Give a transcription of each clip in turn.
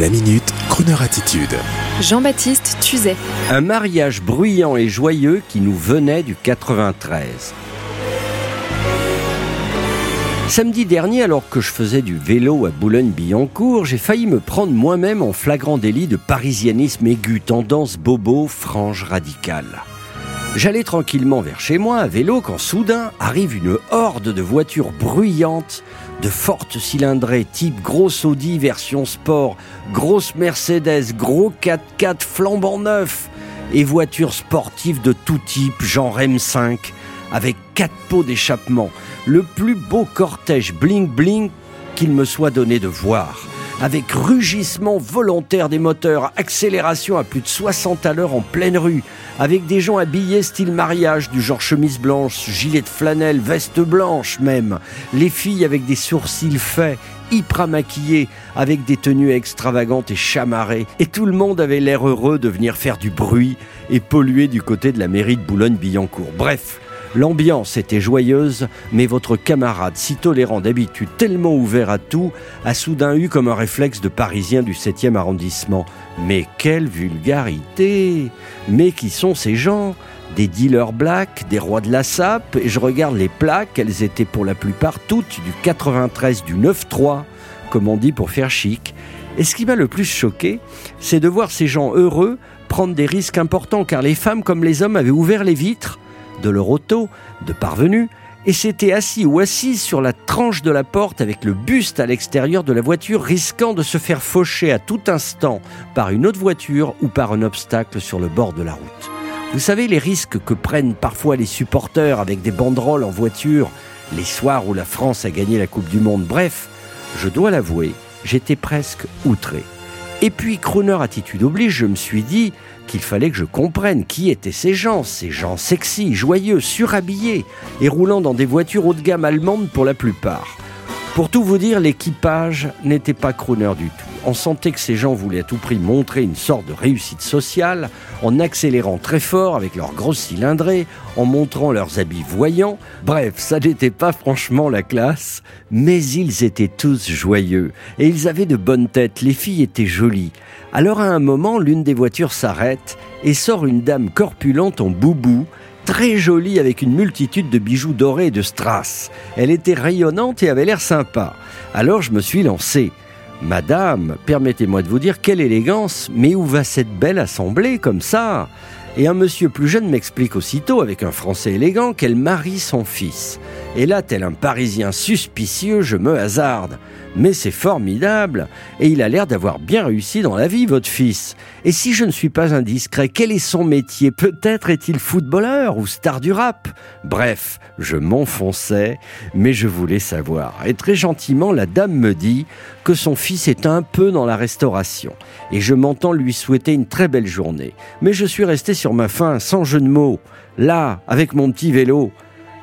La minute, Kroneur attitude. Jean-Baptiste Tuzet. Un mariage bruyant et joyeux qui nous venait du 93. Samedi dernier, alors que je faisais du vélo à Boulogne-Billancourt, j'ai failli me prendre moi-même en flagrant délit de parisianisme aigu, tendance bobo, frange radicale. J'allais tranquillement vers chez moi à vélo quand soudain arrive une horde de voitures bruyantes, de fortes cylindrées type grosse Audi version sport, grosse Mercedes, gros 4x4 flambant neuf. Et voitures sportives de tout type, genre M5, avec quatre pots d'échappement. Le plus beau cortège bling bling qu'il me soit donné de voir avec rugissement volontaire des moteurs, accélération à plus de 60 à l'heure en pleine rue, avec des gens habillés style mariage, du genre chemise blanche, gilet de flanelle, veste blanche même, les filles avec des sourcils faits, hyper maquillées, avec des tenues extravagantes et chamarrées, et tout le monde avait l'air heureux de venir faire du bruit et polluer du côté de la mairie de Boulogne-Billancourt. Bref, L'ambiance était joyeuse, mais votre camarade, si tolérant d'habitude, tellement ouvert à tout, a soudain eu comme un réflexe de Parisien du 7e arrondissement. Mais quelle vulgarité Mais qui sont ces gens? Des dealers blacks, des rois de la sape, et je regarde les plaques, elles étaient pour la plupart toutes du 93, du 9-3, comme on dit pour faire chic. Et ce qui m'a le plus choqué, c'est de voir ces gens heureux prendre des risques importants, car les femmes comme les hommes avaient ouvert les vitres, de leur auto, de parvenus, et s'étaient assis ou assises sur la tranche de la porte avec le buste à l'extérieur de la voiture, risquant de se faire faucher à tout instant par une autre voiture ou par un obstacle sur le bord de la route. Vous savez les risques que prennent parfois les supporters avec des banderoles en voiture les soirs où la France a gagné la Coupe du Monde. Bref, je dois l'avouer, j'étais presque outré. Et puis, crooner attitude oblige, je me suis dit qu'il fallait que je comprenne qui étaient ces gens, ces gens sexy, joyeux, surhabillés, et roulant dans des voitures haut de gamme allemandes pour la plupart. Pour tout vous dire, l'équipage n'était pas crooner du tout. On sentait que ces gens voulaient à tout prix montrer une sorte de réussite sociale en accélérant très fort avec leurs grosses cylindrées, en montrant leurs habits voyants. Bref, ça n'était pas franchement la classe, mais ils étaient tous joyeux et ils avaient de bonnes têtes. Les filles étaient jolies. Alors à un moment, l'une des voitures s'arrête et sort une dame corpulente en boubou très jolie avec une multitude de bijoux dorés et de strass. Elle était rayonnante et avait l'air sympa. Alors je me suis lancé. Madame, permettez-moi de vous dire quelle élégance, mais où va cette belle assemblée comme ça? Et un monsieur plus jeune m'explique aussitôt, avec un français élégant, qu'elle marie son fils. Et là, tel un Parisien suspicieux, je me hasarde. Mais c'est formidable, et il a l'air d'avoir bien réussi dans la vie, votre fils. Et si je ne suis pas indiscret, quel est son métier? Peut-être est-il footballeur ou star du rap? Bref, je m'enfonçais, mais je voulais savoir. Et très gentiment, la dame me dit que son fils est un peu dans la restauration, et je m'entends lui souhaiter une très belle journée. Mais je suis resté sur ma faim, sans jeu de mots, là, avec mon petit vélo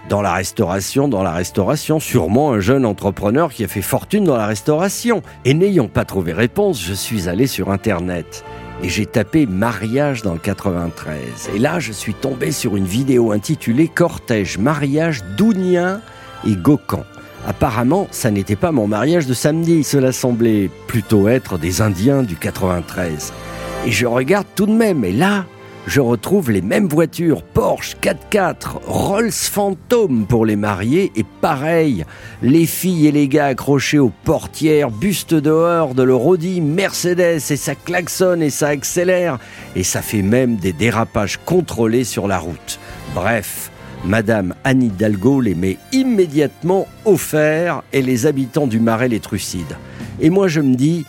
dans la restauration, dans la restauration, sûrement un jeune entrepreneur qui a fait fortune dans la restauration. Et n'ayant pas trouvé réponse, je suis allé sur Internet. Et j'ai tapé mariage dans le 93. Et là, je suis tombé sur une vidéo intitulée Cortège, mariage d'Ounien et Gokan. Apparemment, ça n'était pas mon mariage de samedi, cela semblait plutôt être des Indiens du 93. Et je regarde tout de même, et là, je retrouve les mêmes voitures, Porsche 4x4, Rolls Phantom pour les mariés, et pareil, les filles et les gars accrochés aux portières, buste dehors de leur Audi, Mercedes, et ça klaxonne et ça accélère, et ça fait même des dérapages contrôlés sur la route. Bref, Madame Anne Hidalgo les met immédiatement au fer et les habitants du Marais les trucident. Et moi je me dis,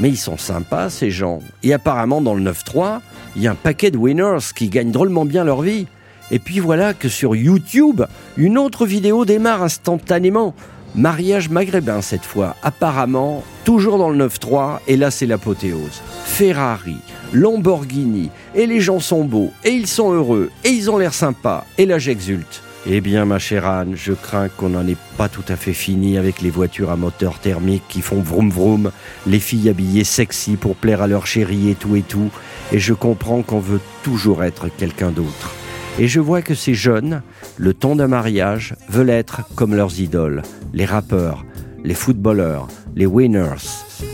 mais ils sont sympas ces gens. Et apparemment dans le 9-3, il y a un paquet de winners qui gagnent drôlement bien leur vie. Et puis voilà que sur YouTube, une autre vidéo démarre instantanément. Mariage maghrébin cette fois, apparemment, toujours dans le 9-3, et là c'est l'apothéose. Ferrari, Lamborghini, et les gens sont beaux, et ils sont heureux, et ils ont l'air sympas, et là j'exulte. Eh bien, ma chère Anne, je crains qu'on n'en ait pas tout à fait fini avec les voitures à moteur thermique qui font vroom vroom, les filles habillées sexy pour plaire à leur chérie et tout et tout, et je comprends qu'on veut toujours être quelqu'un d'autre. Et je vois que ces jeunes, le temps d'un mariage, veulent être comme leurs idoles, les rappeurs, les footballeurs, les winners,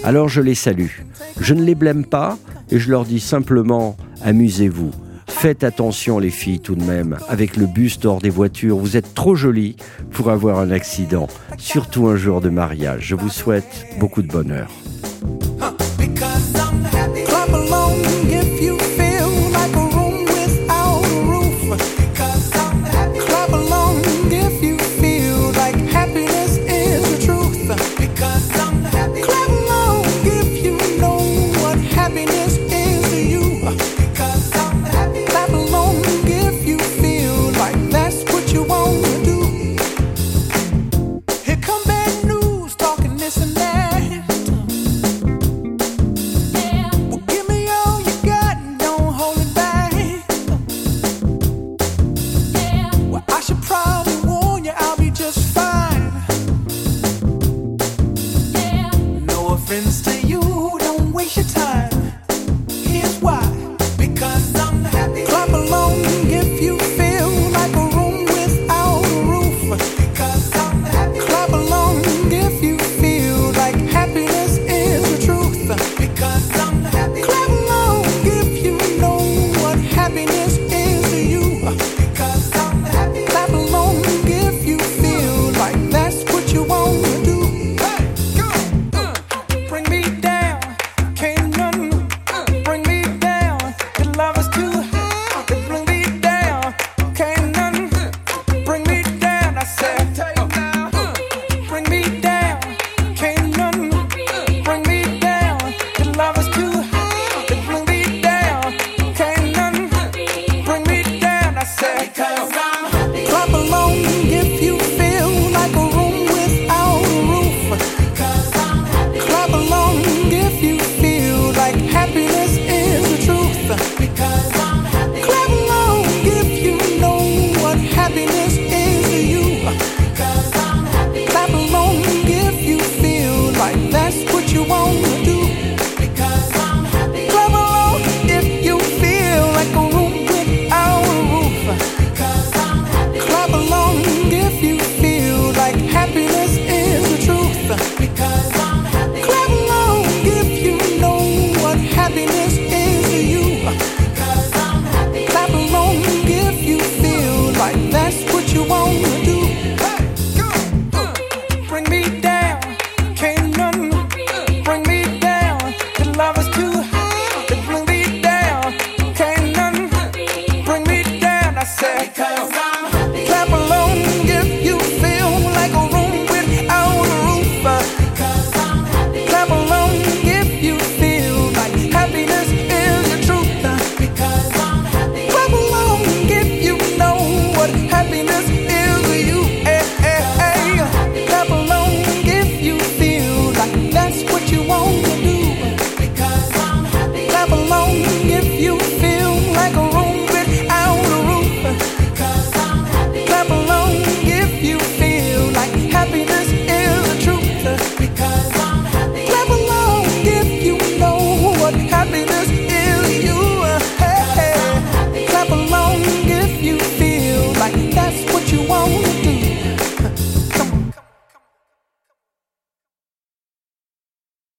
Alors je les salue. Je ne les blâme pas et je leur dis simplement amusez-vous. Faites attention les filles tout de même, avec le bus hors des voitures, vous êtes trop jolies pour avoir un accident, surtout un jour de mariage. Je vous souhaite beaucoup de bonheur.